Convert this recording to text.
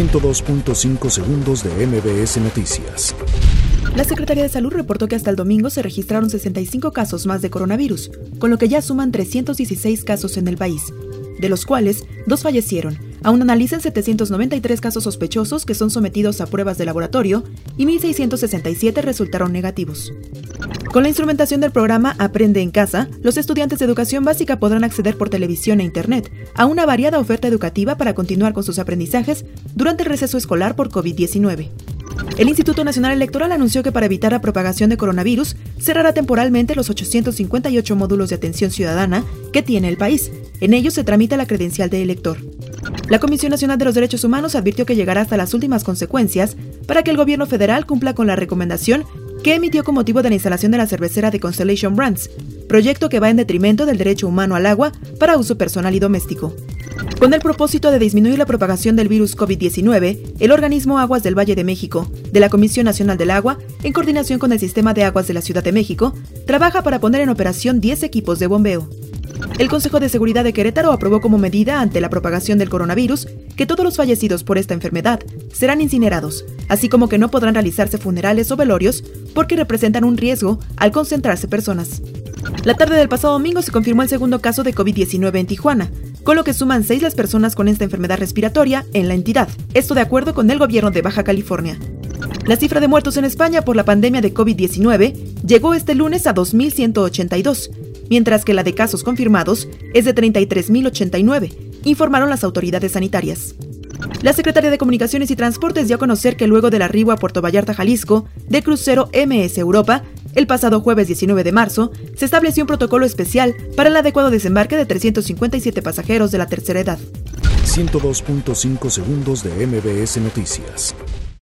102.5 segundos de MBS Noticias. La Secretaría de Salud reportó que hasta el domingo se registraron 65 casos más de coronavirus, con lo que ya suman 316 casos en el país, de los cuales dos fallecieron. Aún analizan 793 casos sospechosos que son sometidos a pruebas de laboratorio y 1.667 resultaron negativos. Con la instrumentación del programa Aprende en Casa, los estudiantes de educación básica podrán acceder por televisión e Internet a una variada oferta educativa para continuar con sus aprendizajes durante el receso escolar por COVID-19. El Instituto Nacional Electoral anunció que para evitar la propagación de coronavirus, cerrará temporalmente los 858 módulos de atención ciudadana que tiene el país. En ellos se tramita la credencial de elector. La Comisión Nacional de los Derechos Humanos advirtió que llegará hasta las últimas consecuencias para que el gobierno federal cumpla con la recomendación que emitió con motivo de la instalación de la cervecera de Constellation Brands, proyecto que va en detrimento del derecho humano al agua para uso personal y doméstico. Con el propósito de disminuir la propagación del virus COVID-19, el organismo Aguas del Valle de México, de la Comisión Nacional del Agua, en coordinación con el Sistema de Aguas de la Ciudad de México, trabaja para poner en operación 10 equipos de bombeo. El Consejo de Seguridad de Querétaro aprobó como medida ante la propagación del coronavirus que todos los fallecidos por esta enfermedad serán incinerados, así como que no podrán realizarse funerales o velorios porque representan un riesgo al concentrarse personas. La tarde del pasado domingo se confirmó el segundo caso de COVID-19 en Tijuana, con lo que suman seis las personas con esta enfermedad respiratoria en la entidad, esto de acuerdo con el gobierno de Baja California. La cifra de muertos en España por la pandemia de COVID-19 llegó este lunes a 2.182, mientras que la de casos confirmados es de 33.089, informaron las autoridades sanitarias. La Secretaría de Comunicaciones y Transportes dio a conocer que luego del arribo a Puerto Vallarta, Jalisco, de crucero MS Europa, el pasado jueves 19 de marzo, se estableció un protocolo especial para el adecuado desembarque de 357 pasajeros de la tercera edad. 102.5 segundos de MBS Noticias.